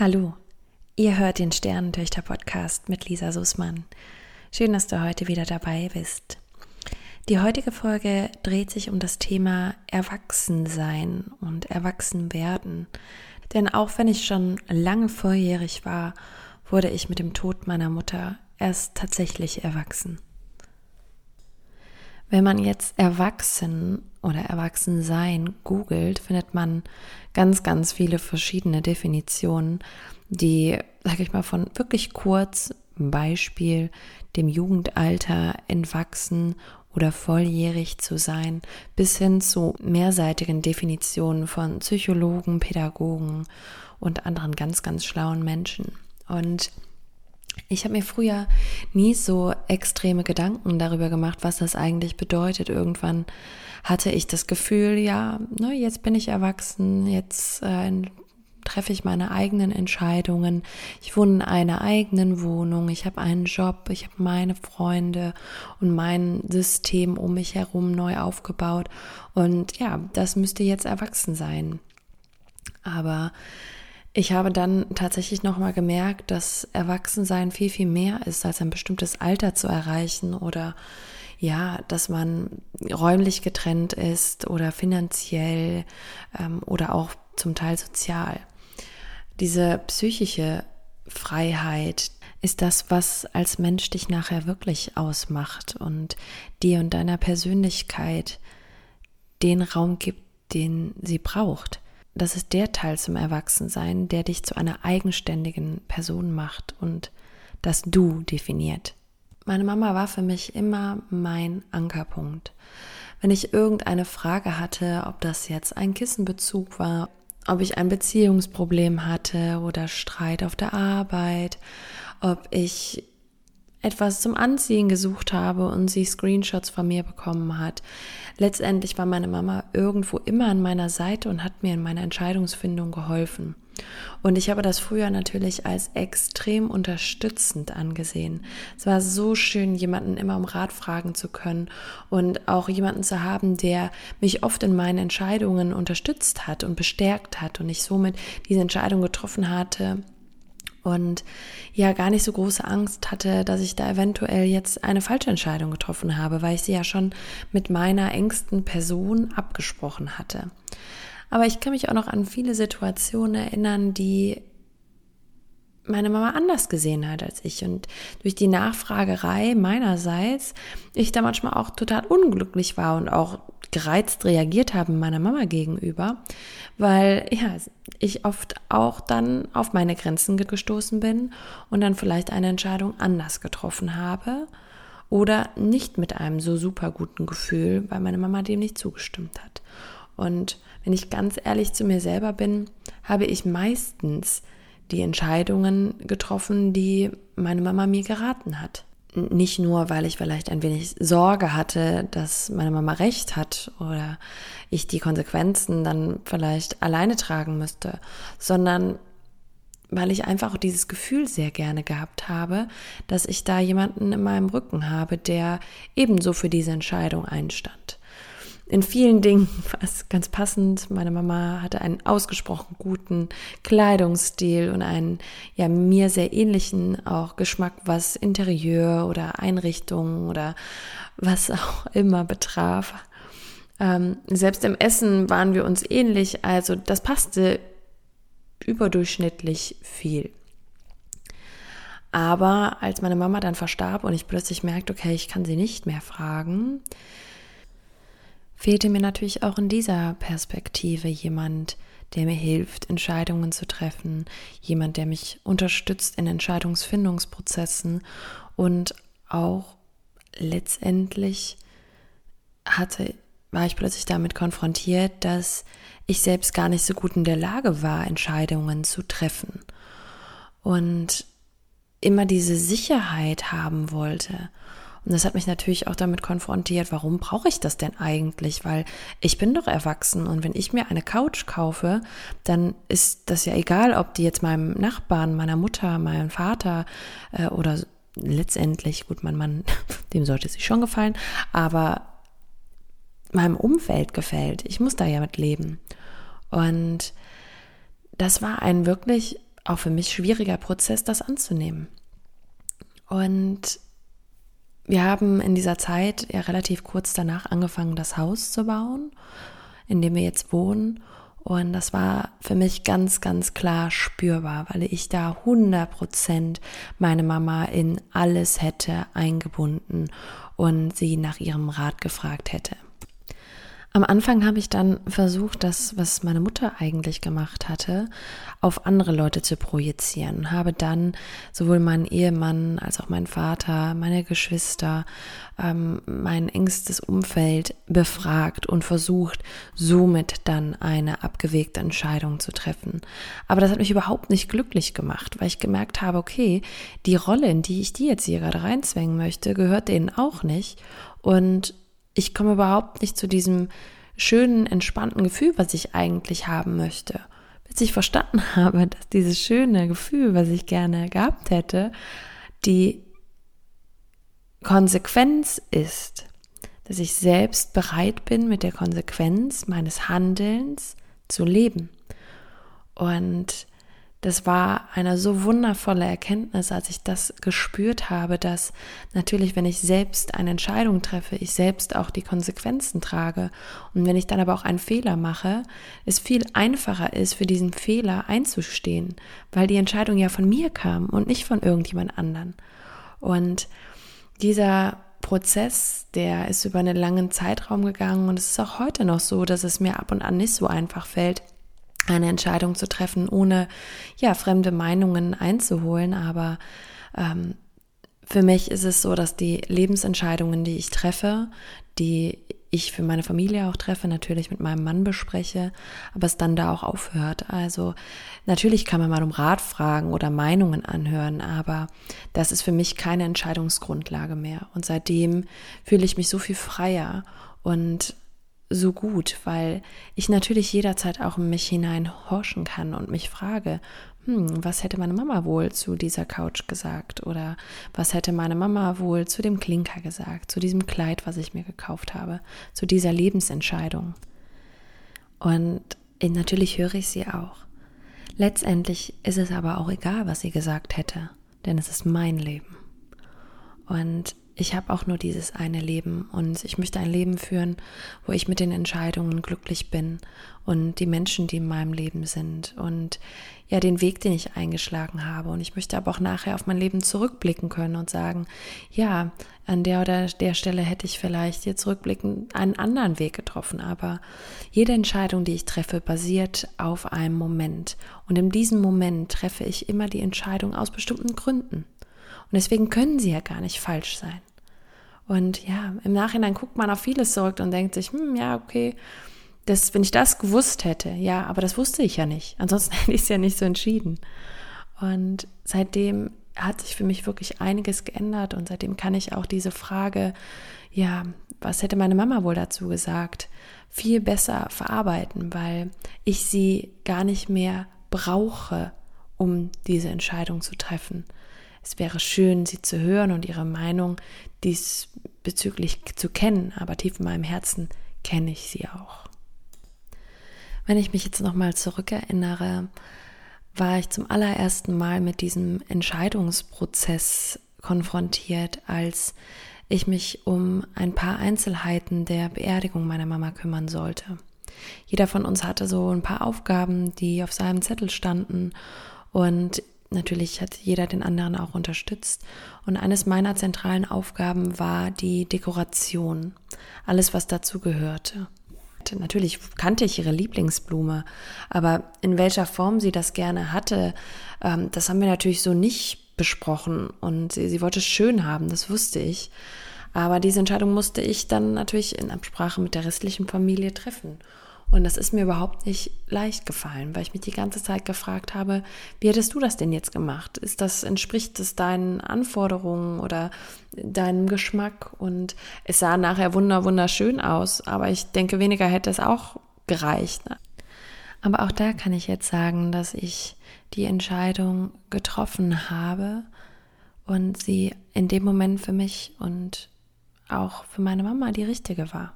Hallo, ihr hört den Sternentöchter-Podcast mit Lisa Sussmann. Schön, dass du heute wieder dabei bist. Die heutige Folge dreht sich um das Thema Erwachsensein und Erwachsenwerden. Denn auch wenn ich schon lange volljährig war, wurde ich mit dem Tod meiner Mutter erst tatsächlich erwachsen. Wenn man jetzt erwachsen oder Erwachsensein googelt, findet man ganz, ganz viele verschiedene Definitionen, die, sag ich mal, von wirklich kurz Beispiel dem Jugendalter entwachsen oder volljährig zu sein, bis hin zu mehrseitigen Definitionen von Psychologen, Pädagogen und anderen ganz, ganz schlauen Menschen. Und ich habe mir früher nie so extreme Gedanken darüber gemacht, was das eigentlich bedeutet. Irgendwann hatte ich das Gefühl, ja, ne, jetzt bin ich erwachsen, jetzt äh, treffe ich meine eigenen Entscheidungen. Ich wohne in einer eigenen Wohnung, ich habe einen Job, ich habe meine Freunde und mein System um mich herum neu aufgebaut. Und ja, das müsste jetzt erwachsen sein. Aber ich habe dann tatsächlich nochmal gemerkt, dass Erwachsensein viel, viel mehr ist, als ein bestimmtes Alter zu erreichen oder ja, dass man räumlich getrennt ist oder finanziell ähm, oder auch zum Teil sozial. Diese psychische Freiheit ist das, was als Mensch dich nachher wirklich ausmacht und dir und deiner Persönlichkeit den Raum gibt, den sie braucht das ist der Teil zum Erwachsensein, der dich zu einer eigenständigen Person macht und das Du definiert. Meine Mama war für mich immer mein Ankerpunkt. Wenn ich irgendeine Frage hatte, ob das jetzt ein Kissenbezug war, ob ich ein Beziehungsproblem hatte oder Streit auf der Arbeit, ob ich etwas zum Anziehen gesucht habe und sie Screenshots von mir bekommen hat. Letztendlich war meine Mama irgendwo immer an meiner Seite und hat mir in meiner Entscheidungsfindung geholfen. Und ich habe das früher natürlich als extrem unterstützend angesehen. Es war so schön, jemanden immer um Rat fragen zu können und auch jemanden zu haben, der mich oft in meinen Entscheidungen unterstützt hat und bestärkt hat und ich somit diese Entscheidung getroffen hatte, und ja gar nicht so große Angst hatte, dass ich da eventuell jetzt eine falsche Entscheidung getroffen habe, weil ich sie ja schon mit meiner engsten Person abgesprochen hatte. Aber ich kann mich auch noch an viele Situationen erinnern, die meine Mama anders gesehen hat als ich. Und durch die Nachfragerei meinerseits ich da manchmal auch total unglücklich war und auch gereizt reagiert habe meiner Mama gegenüber, weil ja, ich oft auch dann auf meine Grenzen gestoßen bin und dann vielleicht eine Entscheidung anders getroffen habe oder nicht mit einem so super guten Gefühl, weil meine Mama dem nicht zugestimmt hat. Und wenn ich ganz ehrlich zu mir selber bin, habe ich meistens die Entscheidungen getroffen, die meine Mama mir geraten hat nicht nur, weil ich vielleicht ein wenig Sorge hatte, dass meine Mama recht hat oder ich die Konsequenzen dann vielleicht alleine tragen müsste, sondern weil ich einfach dieses Gefühl sehr gerne gehabt habe, dass ich da jemanden in meinem Rücken habe, der ebenso für diese Entscheidung einstand in vielen Dingen war es ganz passend. Meine Mama hatte einen ausgesprochen guten Kleidungsstil und einen ja mir sehr ähnlichen auch Geschmack, was Interieur oder Einrichtung oder was auch immer betraf. Ähm, selbst im Essen waren wir uns ähnlich, also das passte überdurchschnittlich viel. Aber als meine Mama dann verstarb und ich plötzlich merkte, okay, ich kann sie nicht mehr fragen, fehlte mir natürlich auch in dieser Perspektive jemand, der mir hilft, Entscheidungen zu treffen, jemand, der mich unterstützt in Entscheidungsfindungsprozessen und auch letztendlich hatte, war ich plötzlich damit konfrontiert, dass ich selbst gar nicht so gut in der Lage war, Entscheidungen zu treffen. Und immer diese Sicherheit haben wollte und das hat mich natürlich auch damit konfrontiert, warum brauche ich das denn eigentlich? Weil ich bin doch erwachsen und wenn ich mir eine Couch kaufe, dann ist das ja egal, ob die jetzt meinem Nachbarn, meiner Mutter, meinem Vater äh, oder letztendlich, gut, mein Mann, dem sollte sie schon gefallen, aber meinem Umfeld gefällt. Ich muss da ja mit leben. Und das war ein wirklich auch für mich schwieriger Prozess, das anzunehmen. Und wir haben in dieser Zeit ja relativ kurz danach angefangen, das Haus zu bauen, in dem wir jetzt wohnen. Und das war für mich ganz, ganz klar spürbar, weil ich da 100 Prozent meine Mama in alles hätte eingebunden und sie nach ihrem Rat gefragt hätte. Am Anfang habe ich dann versucht, das, was meine Mutter eigentlich gemacht hatte, auf andere Leute zu projizieren habe dann sowohl meinen Ehemann als auch meinen Vater, meine Geschwister, ähm, mein engstes Umfeld befragt und versucht, somit dann eine abgewegte Entscheidung zu treffen. Aber das hat mich überhaupt nicht glücklich gemacht, weil ich gemerkt habe, okay, die Rolle, in die ich die jetzt hier gerade reinzwängen möchte, gehört denen auch nicht. Und ich komme überhaupt nicht zu diesem schönen, entspannten Gefühl, was ich eigentlich haben möchte. Bis ich verstanden habe, dass dieses schöne Gefühl, was ich gerne gehabt hätte, die Konsequenz ist, dass ich selbst bereit bin, mit der Konsequenz meines Handelns zu leben. Und das war eine so wundervolle Erkenntnis, als ich das gespürt habe, dass natürlich, wenn ich selbst eine Entscheidung treffe, ich selbst auch die Konsequenzen trage. Und wenn ich dann aber auch einen Fehler mache, es viel einfacher ist, für diesen Fehler einzustehen, weil die Entscheidung ja von mir kam und nicht von irgendjemand anderen. Und dieser Prozess, der ist über einen langen Zeitraum gegangen und es ist auch heute noch so, dass es mir ab und an nicht so einfach fällt, eine Entscheidung zu treffen, ohne ja fremde Meinungen einzuholen. Aber ähm, für mich ist es so, dass die Lebensentscheidungen, die ich treffe, die ich für meine Familie auch treffe, natürlich mit meinem Mann bespreche, aber es dann da auch aufhört. Also natürlich kann man mal um Rat fragen oder Meinungen anhören, aber das ist für mich keine Entscheidungsgrundlage mehr. Und seitdem fühle ich mich so viel freier und so gut, weil ich natürlich jederzeit auch in mich hineinhorchen kann und mich frage, hm, was hätte meine Mama wohl zu dieser Couch gesagt oder was hätte meine Mama wohl zu dem Klinker gesagt, zu diesem Kleid, was ich mir gekauft habe, zu dieser Lebensentscheidung. Und natürlich höre ich sie auch. Letztendlich ist es aber auch egal, was sie gesagt hätte, denn es ist mein Leben. Und ich habe auch nur dieses eine Leben und ich möchte ein Leben führen, wo ich mit den Entscheidungen glücklich bin und die Menschen, die in meinem Leben sind und ja den Weg, den ich eingeschlagen habe. Und ich möchte aber auch nachher auf mein Leben zurückblicken können und sagen, ja, an der oder der Stelle hätte ich vielleicht jetzt rückblickend einen anderen Weg getroffen. Aber jede Entscheidung, die ich treffe, basiert auf einem Moment. Und in diesem Moment treffe ich immer die Entscheidung aus bestimmten Gründen. Und deswegen können sie ja gar nicht falsch sein. Und ja, im Nachhinein guckt man auf vieles zurück und denkt sich, hm, ja, okay, das, wenn ich das gewusst hätte, ja, aber das wusste ich ja nicht. Ansonsten hätte ich es ja nicht so entschieden. Und seitdem hat sich für mich wirklich einiges geändert und seitdem kann ich auch diese Frage, ja, was hätte meine Mama wohl dazu gesagt, viel besser verarbeiten, weil ich sie gar nicht mehr brauche, um diese Entscheidung zu treffen. Es wäre schön, sie zu hören und ihre Meinung diesbezüglich zu kennen, aber tief in meinem Herzen kenne ich sie auch. Wenn ich mich jetzt nochmal zurückerinnere, war ich zum allerersten Mal mit diesem Entscheidungsprozess konfrontiert, als ich mich um ein paar Einzelheiten der Beerdigung meiner Mama kümmern sollte. Jeder von uns hatte so ein paar Aufgaben, die auf seinem Zettel standen und natürlich hat jeder den anderen auch unterstützt. Und eines meiner zentralen Aufgaben war die Dekoration. Alles, was dazu gehörte. Natürlich kannte ich ihre Lieblingsblume, aber in welcher Form sie das gerne hatte, ähm, das haben wir natürlich so nicht besprochen. Und sie, sie wollte es schön haben, das wusste ich. Aber diese Entscheidung musste ich dann natürlich in Absprache mit der restlichen Familie treffen. Und das ist mir überhaupt nicht leicht gefallen, weil ich mich die ganze Zeit gefragt habe, wie hättest du das denn jetzt gemacht? Ist das, entspricht es deinen Anforderungen oder deinem Geschmack? Und es sah nachher wunder, wunderschön aus, aber ich denke, weniger hätte es auch gereicht. Aber auch da kann ich jetzt sagen, dass ich die Entscheidung getroffen habe und sie in dem Moment für mich und auch für meine Mama die richtige war.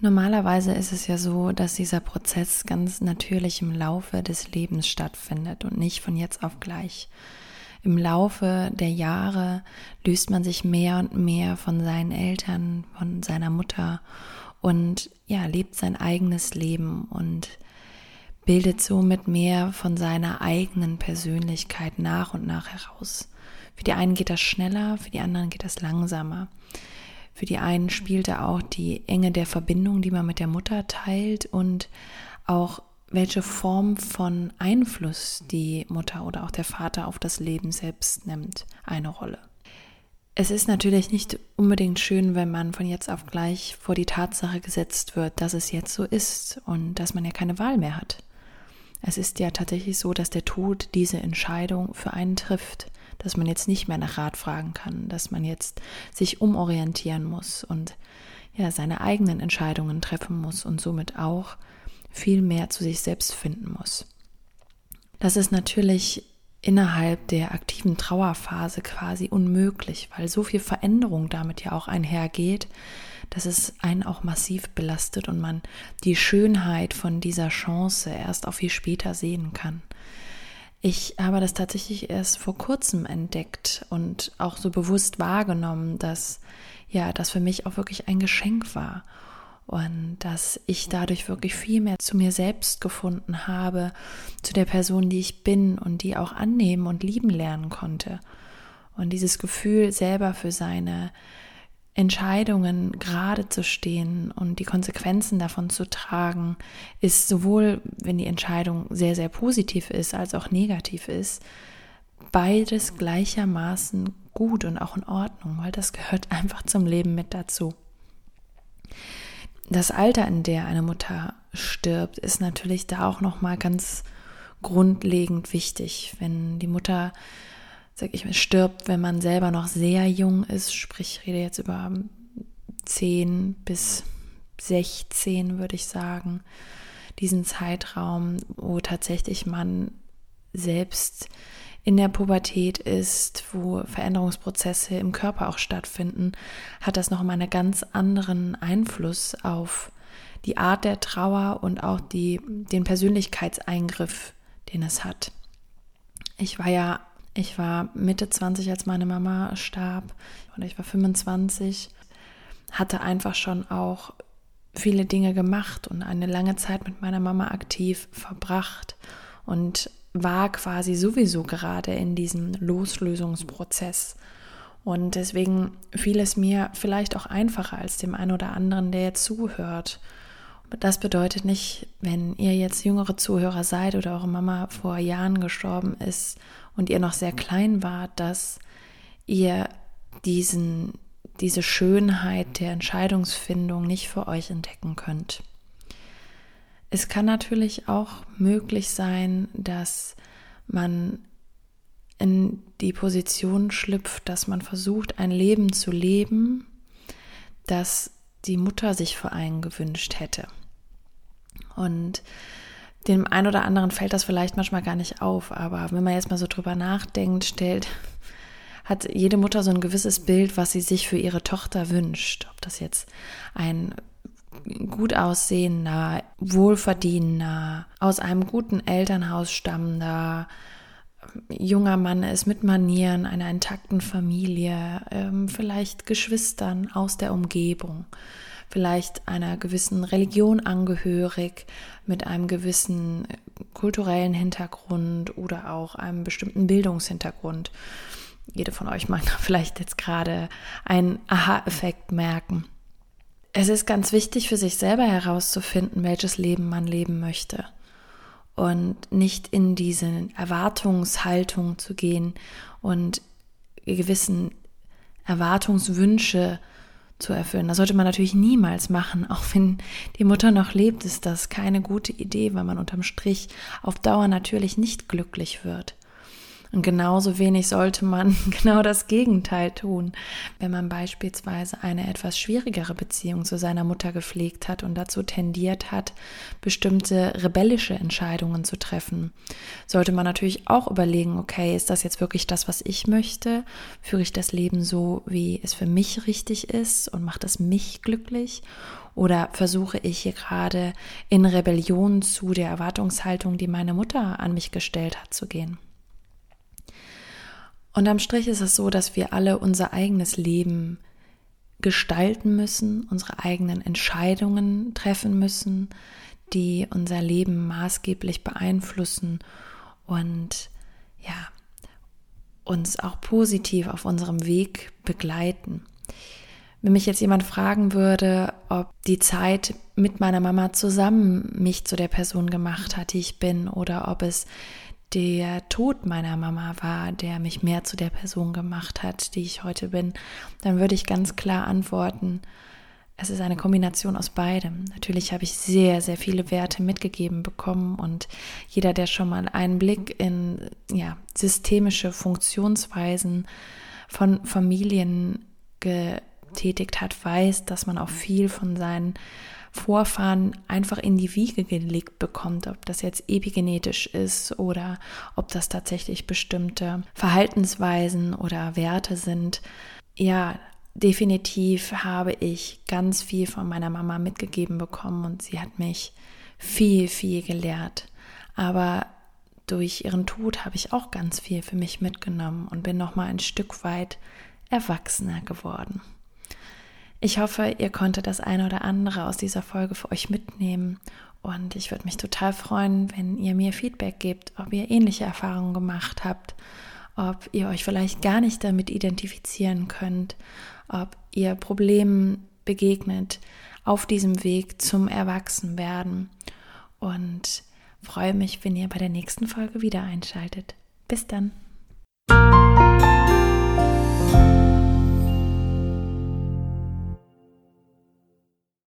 Normalerweise ist es ja so, dass dieser Prozess ganz natürlich im Laufe des Lebens stattfindet und nicht von jetzt auf gleich. Im Laufe der Jahre löst man sich mehr und mehr von seinen Eltern, von seiner Mutter und ja, lebt sein eigenes Leben und bildet somit mehr von seiner eigenen Persönlichkeit nach und nach heraus. Für die einen geht das schneller, für die anderen geht das langsamer. Für die einen spielte auch die Enge der Verbindung, die man mit der Mutter teilt und auch welche Form von Einfluss die Mutter oder auch der Vater auf das Leben selbst nimmt, eine Rolle. Es ist natürlich nicht unbedingt schön, wenn man von jetzt auf gleich vor die Tatsache gesetzt wird, dass es jetzt so ist und dass man ja keine Wahl mehr hat. Es ist ja tatsächlich so, dass der Tod diese Entscheidung für einen trifft dass man jetzt nicht mehr nach Rat fragen kann, dass man jetzt sich umorientieren muss und ja, seine eigenen Entscheidungen treffen muss und somit auch viel mehr zu sich selbst finden muss. Das ist natürlich innerhalb der aktiven Trauerphase quasi unmöglich, weil so viel Veränderung damit ja auch einhergeht, dass es einen auch massiv belastet und man die Schönheit von dieser Chance erst auch viel später sehen kann. Ich habe das tatsächlich erst vor kurzem entdeckt und auch so bewusst wahrgenommen, dass ja, das für mich auch wirklich ein Geschenk war und dass ich dadurch wirklich viel mehr zu mir selbst gefunden habe, zu der Person, die ich bin und die auch annehmen und lieben lernen konnte. Und dieses Gefühl selber für seine Entscheidungen gerade zu stehen und die Konsequenzen davon zu tragen, ist sowohl, wenn die Entscheidung sehr, sehr positiv ist, als auch negativ ist, beides gleichermaßen gut und auch in Ordnung, weil das gehört einfach zum Leben mit dazu. Das Alter, in der eine Mutter stirbt, ist natürlich da auch noch mal ganz grundlegend wichtig. Wenn die Mutter sag ich mal, stirbt, wenn man selber noch sehr jung ist, sprich, ich rede jetzt über 10 bis 16, würde ich sagen, diesen Zeitraum, wo tatsächlich man selbst in der Pubertät ist, wo Veränderungsprozesse im Körper auch stattfinden, hat das nochmal einen ganz anderen Einfluss auf die Art der Trauer und auch die, den Persönlichkeitseingriff, den es hat. Ich war ja ich war Mitte 20, als meine Mama starb, und ich war 25, hatte einfach schon auch viele Dinge gemacht und eine lange Zeit mit meiner Mama aktiv verbracht und war quasi sowieso gerade in diesem Loslösungsprozess. Und deswegen fiel es mir vielleicht auch einfacher als dem einen oder anderen, der jetzt zuhört. Das bedeutet nicht, wenn ihr jetzt jüngere Zuhörer seid oder eure Mama vor Jahren gestorben ist und ihr noch sehr klein wart, dass ihr diesen, diese Schönheit der Entscheidungsfindung nicht für euch entdecken könnt. Es kann natürlich auch möglich sein, dass man in die Position schlüpft, dass man versucht, ein Leben zu leben, das die Mutter sich für einen gewünscht hätte. Und dem einen oder anderen fällt das vielleicht manchmal gar nicht auf, aber wenn man jetzt mal so drüber nachdenkt, stellt, hat jede Mutter so ein gewisses Bild, was sie sich für ihre Tochter wünscht. Ob das jetzt ein gut aussehender, wohlverdienender, aus einem guten Elternhaus stammender, junger Mann ist mit Manieren, einer intakten Familie, ähm, vielleicht Geschwistern aus der Umgebung vielleicht einer gewissen Religion angehörig, mit einem gewissen kulturellen Hintergrund oder auch einem bestimmten Bildungshintergrund. Jede von euch mag vielleicht jetzt gerade einen Aha-Effekt merken. Es ist ganz wichtig für sich selber herauszufinden, welches Leben man leben möchte und nicht in diese Erwartungshaltung zu gehen und gewissen Erwartungswünsche zu erfüllen. Das sollte man natürlich niemals machen. Auch wenn die Mutter noch lebt, ist das keine gute Idee, weil man unterm Strich auf Dauer natürlich nicht glücklich wird. Und genauso wenig sollte man genau das Gegenteil tun, wenn man beispielsweise eine etwas schwierigere Beziehung zu seiner Mutter gepflegt hat und dazu tendiert hat, bestimmte rebellische Entscheidungen zu treffen. Sollte man natürlich auch überlegen, okay, ist das jetzt wirklich das, was ich möchte? Führe ich das Leben so, wie es für mich richtig ist und macht es mich glücklich? Oder versuche ich hier gerade in Rebellion zu der Erwartungshaltung, die meine Mutter an mich gestellt hat, zu gehen? Und am Strich ist es so, dass wir alle unser eigenes Leben gestalten müssen, unsere eigenen Entscheidungen treffen müssen, die unser Leben maßgeblich beeinflussen und ja, uns auch positiv auf unserem Weg begleiten. Wenn mich jetzt jemand fragen würde, ob die Zeit mit meiner Mama zusammen mich zu der Person gemacht hat, die ich bin, oder ob es der Tod meiner Mama war, der mich mehr zu der Person gemacht hat, die ich heute bin, dann würde ich ganz klar antworten, es ist eine Kombination aus beidem. Natürlich habe ich sehr, sehr viele Werte mitgegeben bekommen und jeder, der schon mal einen Blick in ja, systemische Funktionsweisen von Familien getätigt hat, weiß, dass man auch viel von seinen Vorfahren einfach in die Wiege gelegt bekommt, ob das jetzt epigenetisch ist oder ob das tatsächlich bestimmte Verhaltensweisen oder Werte sind. Ja, definitiv habe ich ganz viel von meiner Mama mitgegeben bekommen und sie hat mich viel, viel gelehrt. Aber durch ihren Tod habe ich auch ganz viel für mich mitgenommen und bin noch mal ein Stück weit erwachsener geworden. Ich hoffe, ihr konntet das eine oder andere aus dieser Folge für euch mitnehmen und ich würde mich total freuen, wenn ihr mir Feedback gebt, ob ihr ähnliche Erfahrungen gemacht habt, ob ihr euch vielleicht gar nicht damit identifizieren könnt, ob ihr Problemen begegnet auf diesem Weg zum Erwachsenwerden und freue mich, wenn ihr bei der nächsten Folge wieder einschaltet. Bis dann.